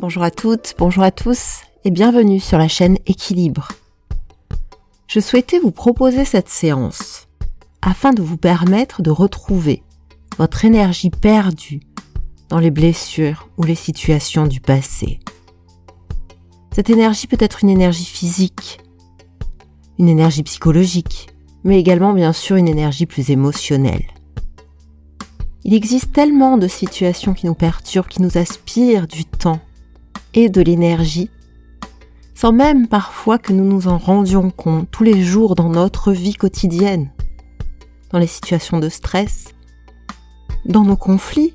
Bonjour à toutes, bonjour à tous et bienvenue sur la chaîne Équilibre. Je souhaitais vous proposer cette séance afin de vous permettre de retrouver votre énergie perdue dans les blessures ou les situations du passé. Cette énergie peut être une énergie physique, une énergie psychologique, mais également bien sûr une énergie plus émotionnelle. Il existe tellement de situations qui nous perturbent, qui nous aspirent du temps de l'énergie, sans même parfois que nous nous en rendions compte tous les jours dans notre vie quotidienne, dans les situations de stress, dans nos conflits,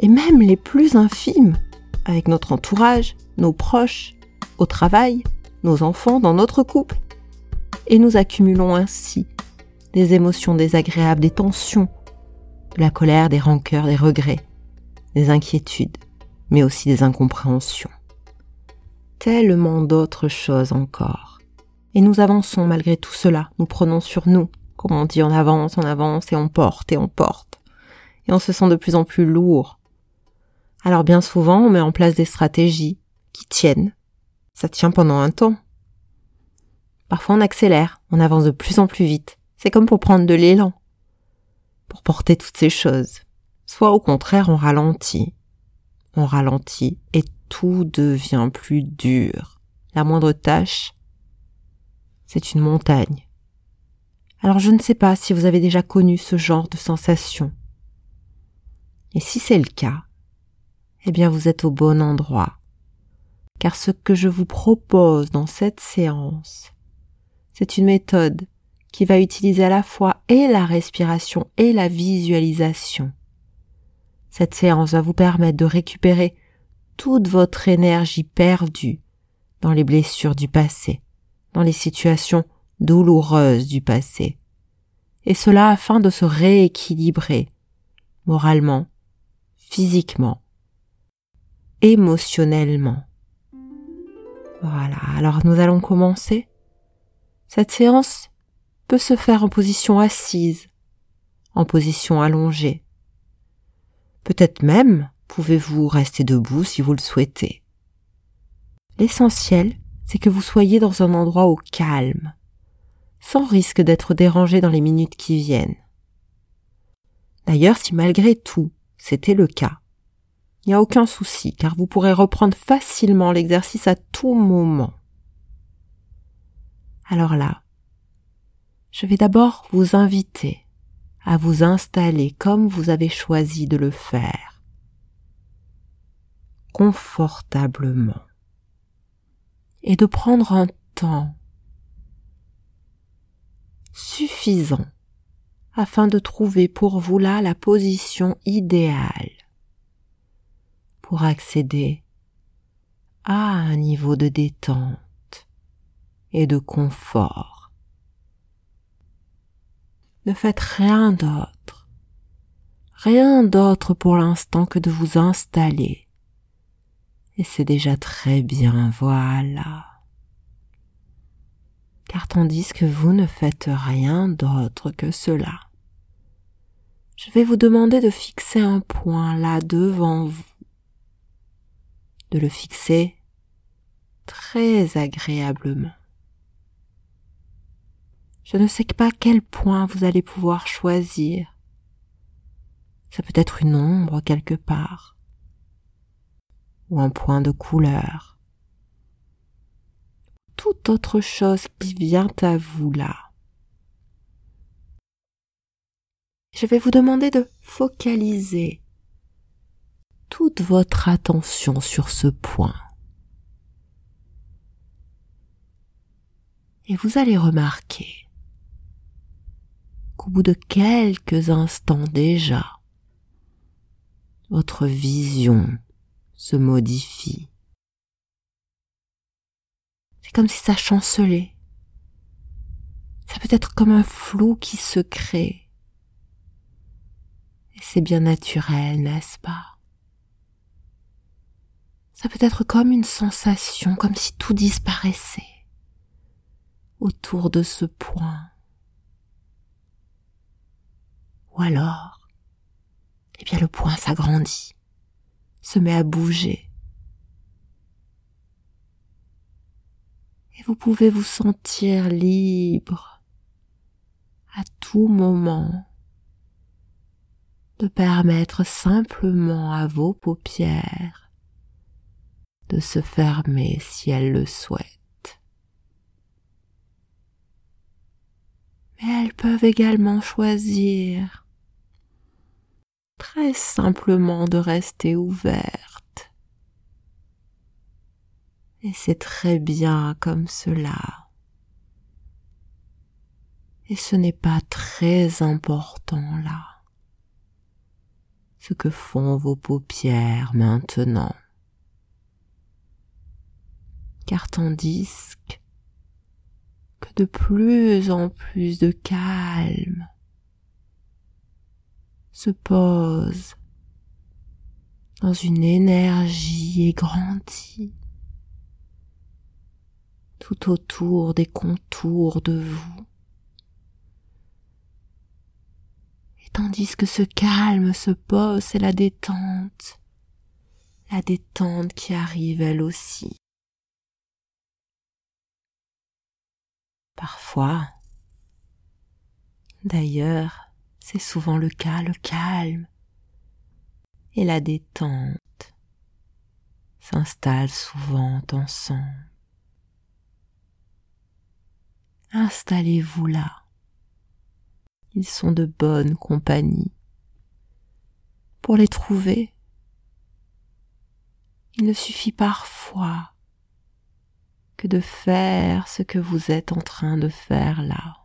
et même les plus infimes, avec notre entourage, nos proches, au travail, nos enfants, dans notre couple. Et nous accumulons ainsi des émotions désagréables, des tensions, de la colère, des rancœurs, des regrets, des inquiétudes, mais aussi des incompréhensions. Tellement d'autres choses encore. Et nous avançons malgré tout cela, nous prenons sur nous, comme on dit, on avance, on avance, et on porte, et on porte. Et on se sent de plus en plus lourd. Alors bien souvent, on met en place des stratégies qui tiennent. Ça tient pendant un temps. Parfois on accélère, on avance de plus en plus vite. C'est comme pour prendre de l'élan, pour porter toutes ces choses. Soit au contraire, on ralentit, on ralentit et tout devient plus dur. La moindre tâche, c'est une montagne. Alors je ne sais pas si vous avez déjà connu ce genre de sensation. Et si c'est le cas, eh bien vous êtes au bon endroit. Car ce que je vous propose dans cette séance, c'est une méthode qui va utiliser à la fois et la respiration et la visualisation cette séance va vous permettre de récupérer toute votre énergie perdue dans les blessures du passé, dans les situations douloureuses du passé. Et cela afin de se rééquilibrer moralement, physiquement, émotionnellement. Voilà, alors nous allons commencer. Cette séance peut se faire en position assise, en position allongée, Peut-être même pouvez-vous rester debout si vous le souhaitez. L'essentiel, c'est que vous soyez dans un endroit au calme, sans risque d'être dérangé dans les minutes qui viennent. D'ailleurs, si malgré tout c'était le cas, il n'y a aucun souci, car vous pourrez reprendre facilement l'exercice à tout moment. Alors là, je vais d'abord vous inviter à vous installer comme vous avez choisi de le faire, confortablement, et de prendre un temps suffisant afin de trouver pour vous là la position idéale pour accéder à un niveau de détente et de confort. Ne faites rien d'autre. Rien d'autre pour l'instant que de vous installer. Et c'est déjà très bien, voilà. Car tandis que vous ne faites rien d'autre que cela, je vais vous demander de fixer un point là devant vous, de le fixer très agréablement. Je ne sais pas quel point vous allez pouvoir choisir. Ça peut être une ombre quelque part, ou un point de couleur, toute autre chose qui vient à vous là. Je vais vous demander de focaliser toute votre attention sur ce point. Et vous allez remarquer qu'au bout de quelques instants déjà, votre vision se modifie. C'est comme si ça chancelait. Ça peut être comme un flou qui se crée. Et c'est bien naturel, n'est-ce pas? Ça peut être comme une sensation, comme si tout disparaissait autour de ce point. Ou alors, eh bien le point s'agrandit, se met à bouger. Et vous pouvez vous sentir libre à tout moment de permettre simplement à vos paupières de se fermer si elles le souhaitent. Mais elles peuvent également choisir très simplement de rester ouvertes. Et c'est très bien comme cela. Et ce n'est pas très important là ce que font vos paupières maintenant. Car tandis que de plus en plus de calme se pose dans une énergie égrandie tout autour des contours de vous. tandis que ce calme se pose, c'est la détente, la détente qui arrive elle aussi. Parfois, d'ailleurs, c'est souvent le cas, le calme et la détente s'installent souvent ensemble. Installez-vous là ils sont de bonne compagnie. Pour les trouver, il ne suffit parfois que de faire ce que vous êtes en train de faire là.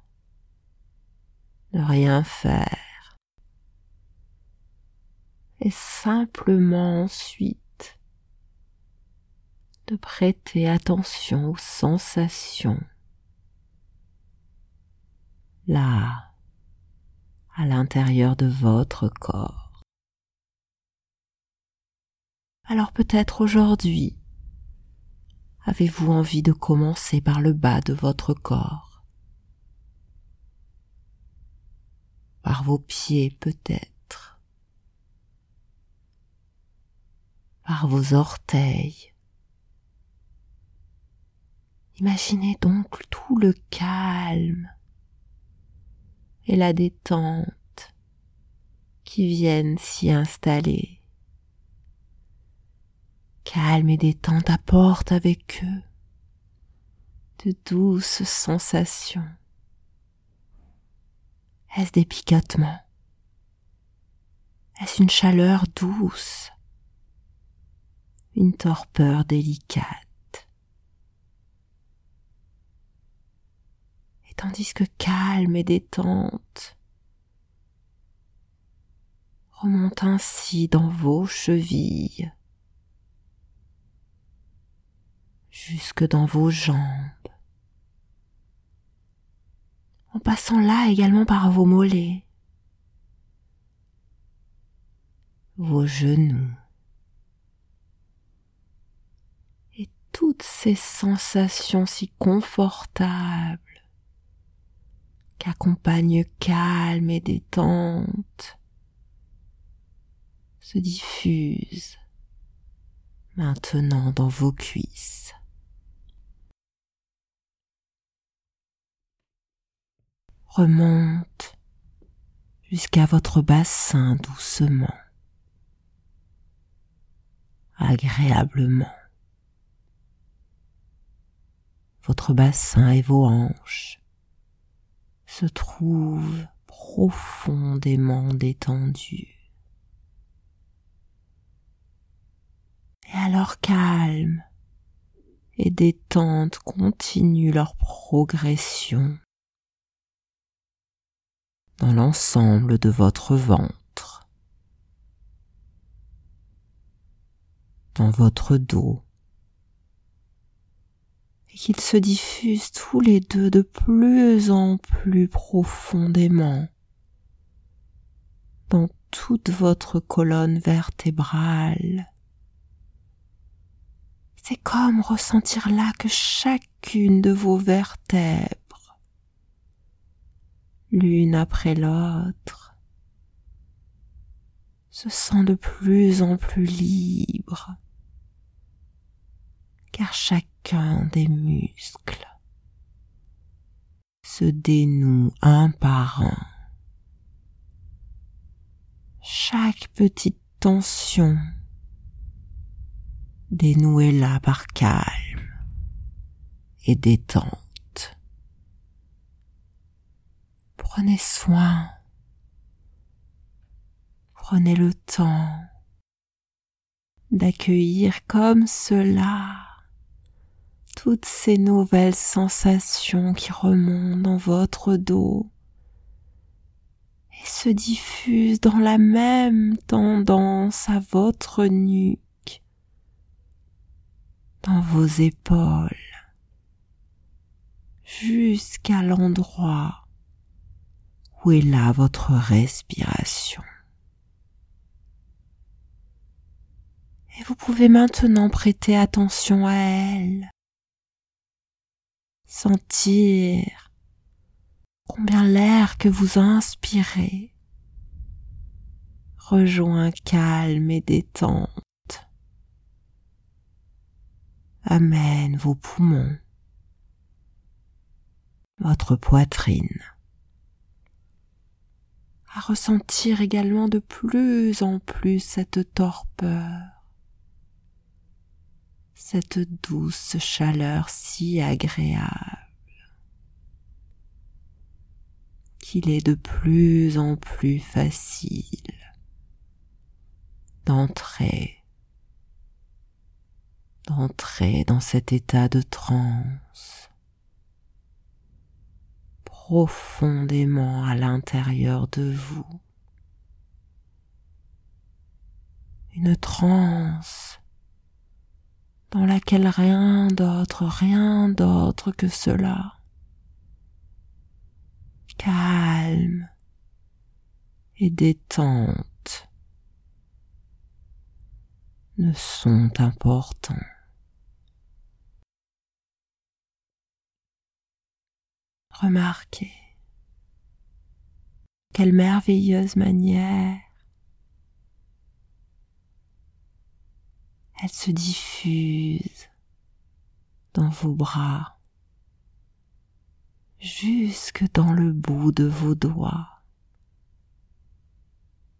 Ne rien faire. Et simplement ensuite de prêter attention aux sensations. Là, à l'intérieur de votre corps. Alors peut-être aujourd'hui, avez-vous envie de commencer par le bas de votre corps, par vos pieds peut-être, par vos orteils. Imaginez donc tout le calme et la détente qui viennent s'y installer. Calme et détente apportent avec eux de douces sensations. Est-ce des picotements? Est-ce une chaleur douce? Une torpeur délicate? Tandis que calme et détente remonte ainsi dans vos chevilles, jusque dans vos jambes, en passant là également par vos mollets, vos genoux, et toutes ces sensations si confortables qu'accompagne calme et détente se diffuse maintenant dans vos cuisses. Remonte jusqu'à votre bassin doucement, agréablement. Votre bassin et vos hanches se trouve profondément détendu. Et alors calme et détente continuent leur progression dans l'ensemble de votre ventre, dans votre dos, et qu'ils se diffusent tous les deux de plus en plus profondément. Dans toute votre colonne vertébrale. C'est comme ressentir là que chacune de vos vertèbres, l'une après l'autre, se sent de plus en plus libre car chacun des muscles se dénouent un par un. Chaque petite tension dénouez-la par calme et détente. Prenez soin, prenez le temps d'accueillir comme cela toutes ces nouvelles sensations qui remontent dans votre dos et se diffusent dans la même tendance à votre nuque, dans vos épaules, jusqu'à l'endroit où est là votre respiration? Et vous pouvez maintenant prêter attention à elle, sentir combien l'air que vous inspirez rejoint calme et détente, amène vos poumons, votre poitrine, à ressentir également de plus en plus cette torpeur, cette douce chaleur si agréable qu'il est de plus en plus facile d'entrer, d'entrer dans cet état de transe profondément à l'intérieur de vous. Une transe dans laquelle rien d'autre, rien d'autre que cela. Calme et détente ne sont importants. Remarquez quelle merveilleuse manière. Elle se diffuse dans vos bras jusque dans le bout de vos doigts.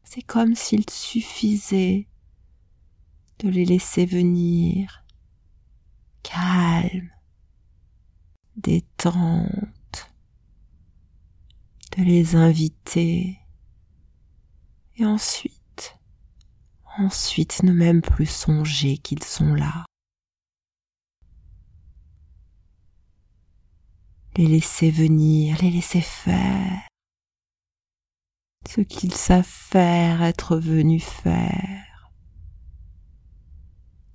C'est comme s'il suffisait de les laisser venir calmes, détente, de les inviter et ensuite, ensuite ne même plus songer qu'ils sont là. Les laisser venir, les laisser faire ce qu'ils savent faire, être venus faire.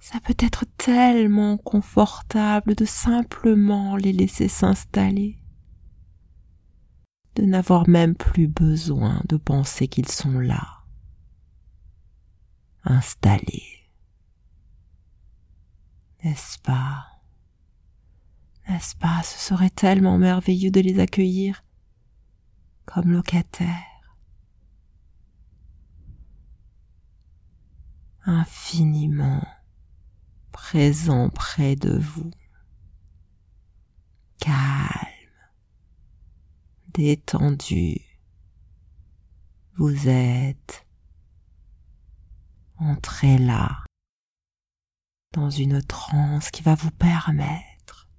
Ça peut être tellement confortable de simplement les laisser s'installer, de n'avoir même plus besoin de penser qu'ils sont là, installés. N'est-ce pas? N'est-ce pas? Ce serait tellement merveilleux de les accueillir comme locataires. Infiniment présent près de vous, détendu. Vous êtes entré là, dans une transe qui va vous permettre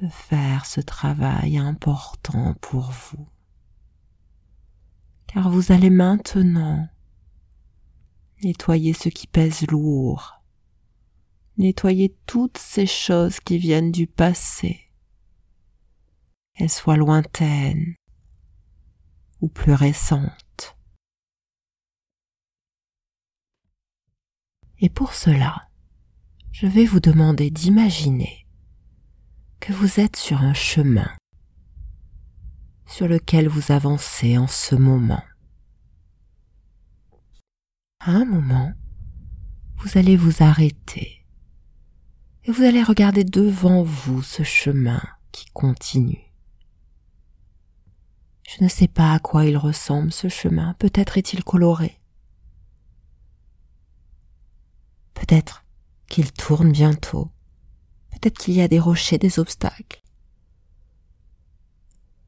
de faire ce travail important pour vous. Car vous allez maintenant nettoyer ce qui pèse lourd, nettoyer toutes ces choses qui viennent du passé, qu'elles soient lointaines ou plus récentes. Et pour cela, je vais vous demander d'imaginer que vous êtes sur un chemin sur lequel vous avancez en ce moment. À un moment, vous allez vous arrêter et vous allez regarder devant vous ce chemin qui continue. Je ne sais pas à quoi il ressemble ce chemin, peut-être est-il coloré. Peut-être qu'il tourne bientôt, peut-être qu'il y a des rochers, des obstacles.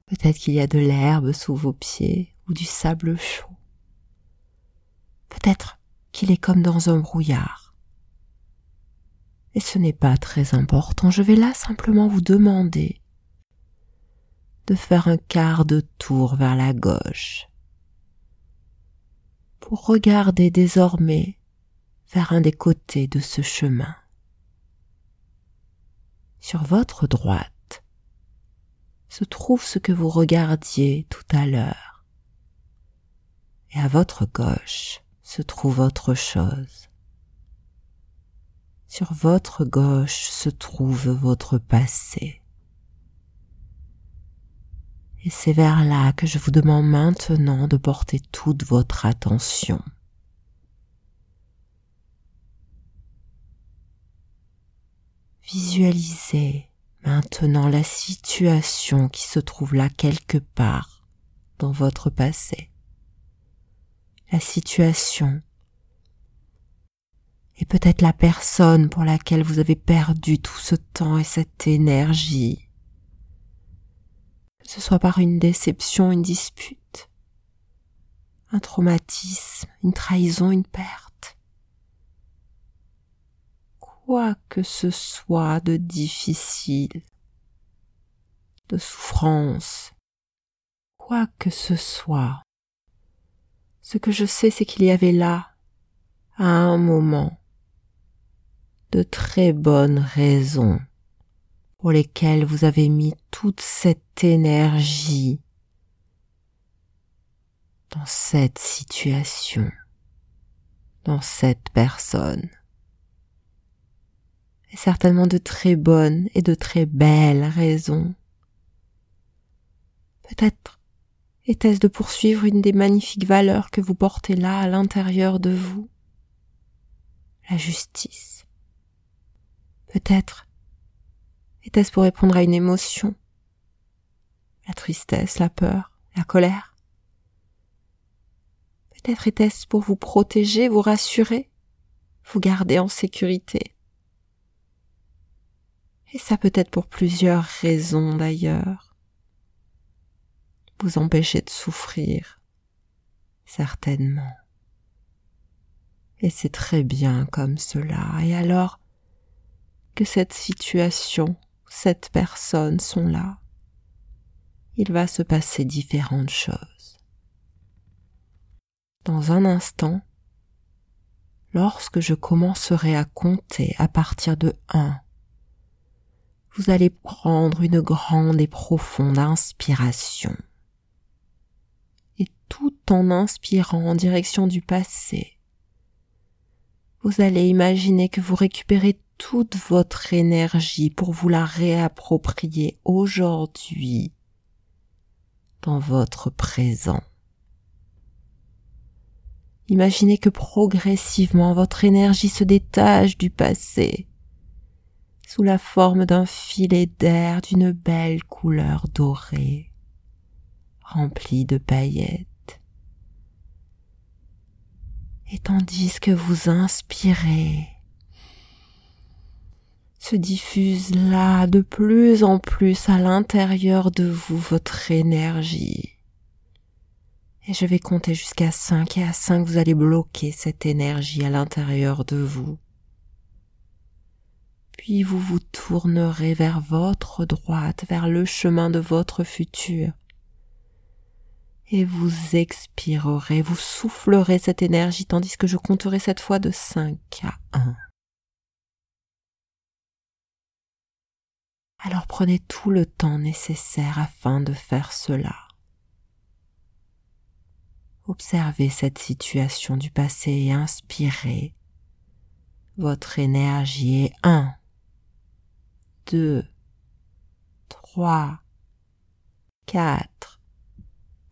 Peut-être qu'il y a de l'herbe sous vos pieds ou du sable chaud. Peut-être qu'il est comme dans un brouillard. Et ce n'est pas très important, je vais là simplement vous demander de faire un quart de tour vers la gauche pour regarder désormais vers un des côtés de ce chemin. Sur votre droite se trouve ce que vous regardiez tout à l'heure et à votre gauche se trouve autre chose. Sur votre gauche se trouve votre passé. Et c'est vers là que je vous demande maintenant de porter toute votre attention. Visualisez maintenant la situation qui se trouve là quelque part dans votre passé la situation et peut-être la personne pour laquelle vous avez perdu tout ce temps et cette énergie. Ce soit par une déception, une dispute, un traumatisme, une trahison, une perte. Quoi que ce soit de difficile, de souffrance, quoi que ce soit, ce que je sais, c'est qu'il y avait là, à un moment, de très bonnes raisons pour lesquelles vous avez mis toute cette énergie dans cette situation, dans cette personne. Et certainement de très bonnes et de très belles raisons. Peut-être était-ce de poursuivre une des magnifiques valeurs que vous portez là à l'intérieur de vous La justice. Peut-être était-ce pour répondre à une émotion La tristesse, la peur, la colère Peut-être était-ce pour vous protéger, vous rassurer, vous garder en sécurité. Et ça peut être pour plusieurs raisons d'ailleurs vous empêcher de souffrir, certainement. Et c'est très bien comme cela. Et alors que cette situation, cette personne sont là, il va se passer différentes choses. Dans un instant, lorsque je commencerai à compter à partir de un, vous allez prendre une grande et profonde inspiration tout en inspirant en direction du passé. Vous allez imaginer que vous récupérez toute votre énergie pour vous la réapproprier aujourd'hui dans votre présent. Imaginez que progressivement votre énergie se détache du passé sous la forme d'un filet d'air d'une belle couleur dorée, rempli de paillettes. Et tandis que vous inspirez, se diffuse là de plus en plus à l'intérieur de vous votre énergie. Et je vais compter jusqu'à 5 et à 5 vous allez bloquer cette énergie à l'intérieur de vous. Puis vous vous tournerez vers votre droite, vers le chemin de votre futur et vous expirerez, vous soufflerez cette énergie tandis que je compterai cette fois de 5 à 1. Alors prenez tout le temps nécessaire afin de faire cela. Observez cette situation du passé et inspirez votre énergie est 1, 2, 3, 4,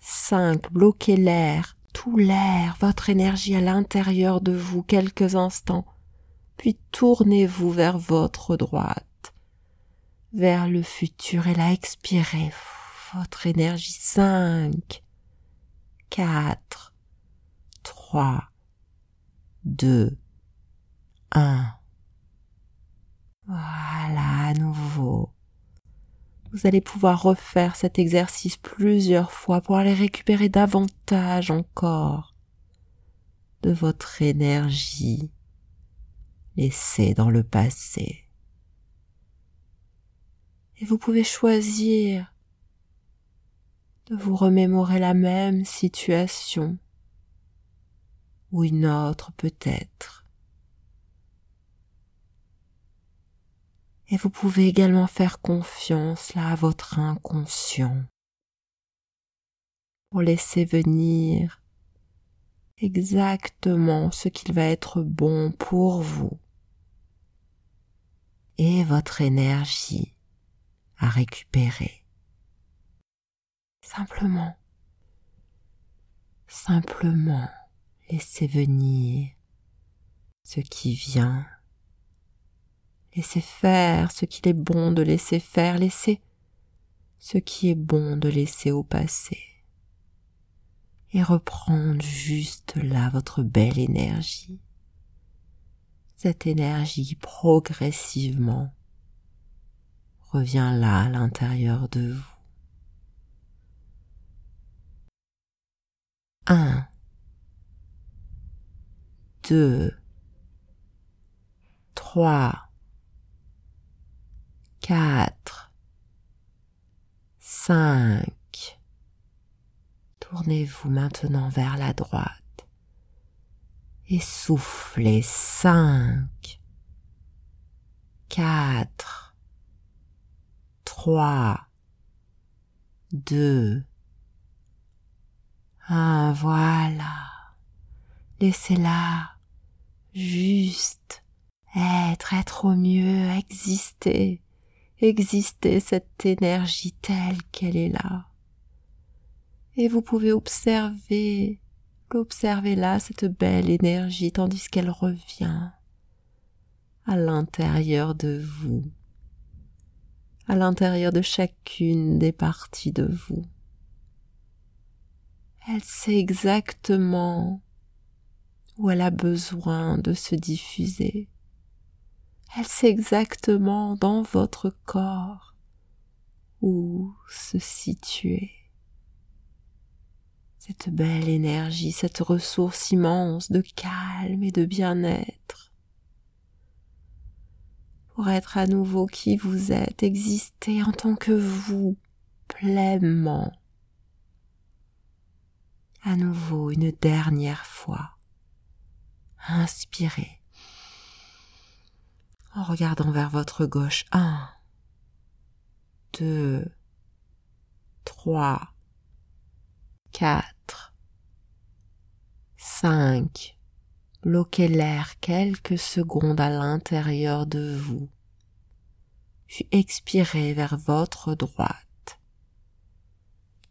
5. Bloquez l'air, tout l'air, votre énergie à l'intérieur de vous quelques instants, puis tournez-vous vers votre droite, vers le futur et là expirez votre énergie. 5, 4, 3, 2, 1. Voilà, à nouveau. vous allez pouvoir refaire cet exercice plusieurs fois pour aller récupérer davantage encore de votre énergie laissée dans le passé. Et vous pouvez choisir de vous remémorer la même situation ou une autre peut-être. Et vous pouvez également faire confiance là à votre inconscient pour laisser venir exactement ce qu'il va être bon pour vous et votre énergie à récupérer. Simplement, simplement laissez venir ce qui vient. Laissez faire ce qu'il est bon de laisser faire. Laissez ce qui est bon de laisser au passé. Et reprendre juste là votre belle énergie. Cette énergie progressivement revient là à l'intérieur de vous. 1, 2, 3, 4, 5. Tournez-vous maintenant vers la droite et soufflez 5, 4, 3, 2, ah, voilà. Laissez-la juste être, être au mieux, exister, exister cette énergie telle qu'elle est là. Et vous pouvez observer, l'observer là, cette belle énergie, tandis qu'elle revient à l'intérieur de vous, à l'intérieur de chacune des parties de vous. Elle sait exactement où elle a besoin de se diffuser. Elle sait exactement dans votre corps où se situer. Cette belle énergie, cette ressource immense de calme et de bien-être. Pour être à nouveau qui vous êtes, exister en tant que vous, pleinement à nouveau une dernière fois. Inspirez en regardant vers votre gauche. Un, deux, trois, quatre, cinq. Bloquez l'air quelques secondes à l'intérieur de vous. Puis expirez vers votre droite.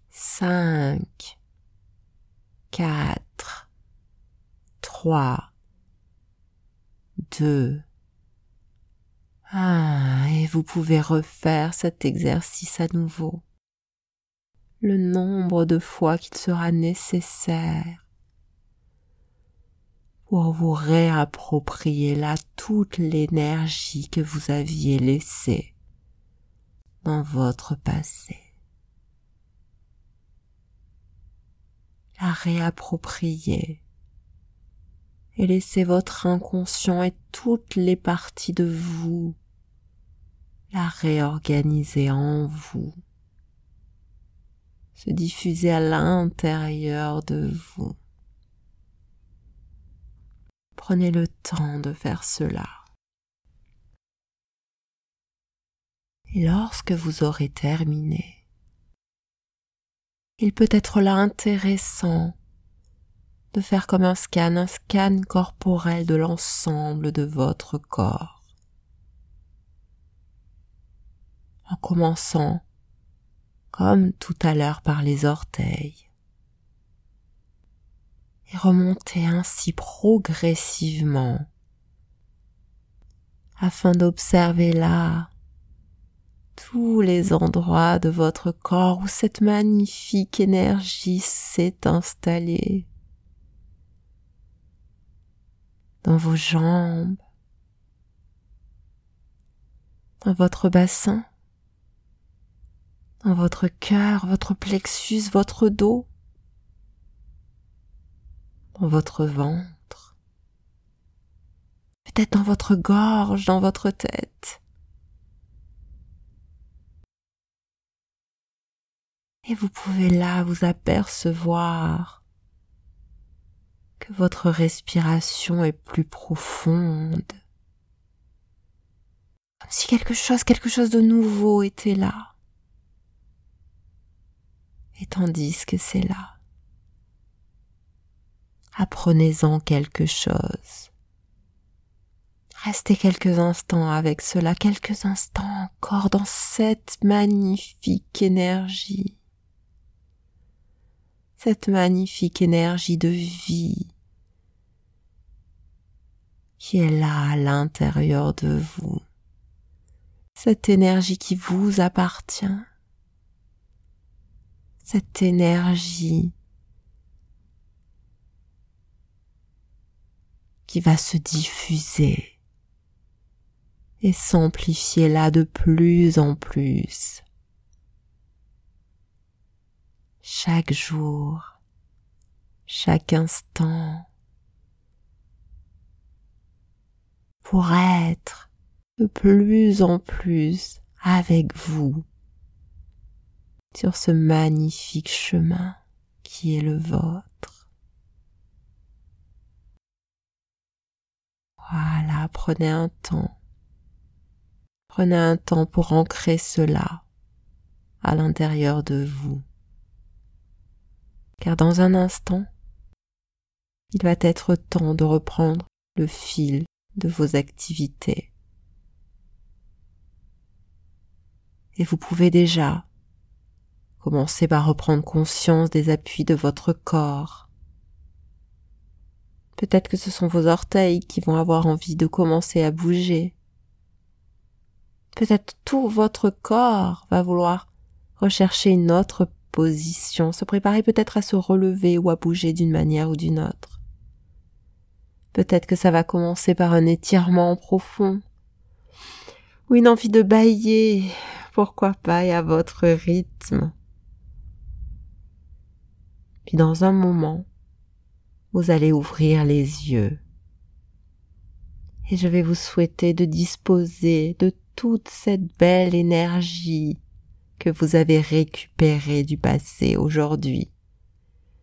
Cinq, 4, 3, 2, 1 et vous pouvez refaire cet exercice à nouveau le nombre de fois qu'il sera nécessaire pour vous réapproprier là toute l'énergie que vous aviez laissée dans votre passé. la réapproprier et laisser votre inconscient et toutes les parties de vous la réorganiser en vous, se diffuser à l'intérieur de vous. Prenez le temps de faire cela. Et lorsque vous aurez terminé, il peut être là intéressant de faire comme un scan, un scan corporel de l'ensemble de votre corps. En commençant, comme tout à l'heure, par les orteils. Et remonter ainsi progressivement afin d'observer là tous les endroits de votre corps où cette magnifique énergie s'est installée. Dans vos jambes, dans votre bassin, dans votre cœur, votre plexus, votre dos, dans votre ventre, peut-être dans votre gorge, dans votre tête. Et vous pouvez là vous apercevoir que votre respiration est plus profonde. Comme si quelque chose, quelque chose de nouveau était là. Et tandis que c'est là, apprenez-en quelque chose. Restez quelques instants avec cela, quelques instants encore dans cette magnifique énergie, cette magnifique énergie de vie qui est là à l'intérieur de vous, cette énergie qui vous appartient. Cette énergie qui va se diffuser et s'amplifier là de plus en plus. Chaque jour, chaque instant, pour être de plus en plus avec vous sur ce magnifique chemin qui est le vôtre. Voilà, prenez un temps. Prenez un temps pour ancrer cela à l'intérieur de vous. Car dans un instant, il va être temps de reprendre le fil de vos activités. Et vous pouvez déjà Commencez par reprendre conscience des appuis de votre corps. Peut-être que ce sont vos orteils qui vont avoir envie de commencer à bouger. Peut-être tout votre corps va vouloir rechercher une autre position, se préparer peut-être à se relever ou à bouger d'une manière ou d'une autre. Peut-être que ça va commencer par un étirement profond, ou une envie de bailler, pourquoi pas, et à votre rythme. Puis dans un moment, vous allez ouvrir les yeux. Et je vais vous souhaiter de disposer de toute cette belle énergie que vous avez récupérée du passé aujourd'hui.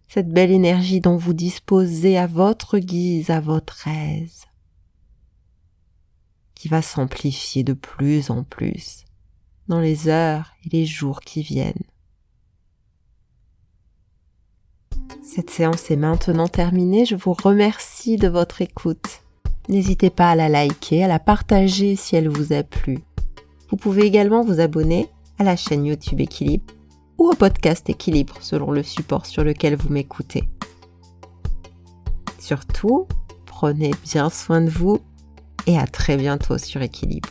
Cette belle énergie dont vous disposez à votre guise, à votre aise, qui va s'amplifier de plus en plus dans les heures et les jours qui viennent. Cette séance est maintenant terminée. Je vous remercie de votre écoute. N'hésitez pas à la liker, à la partager si elle vous a plu. Vous pouvez également vous abonner à la chaîne YouTube Équilibre ou au podcast Équilibre selon le support sur lequel vous m'écoutez. Surtout, prenez bien soin de vous et à très bientôt sur Équilibre.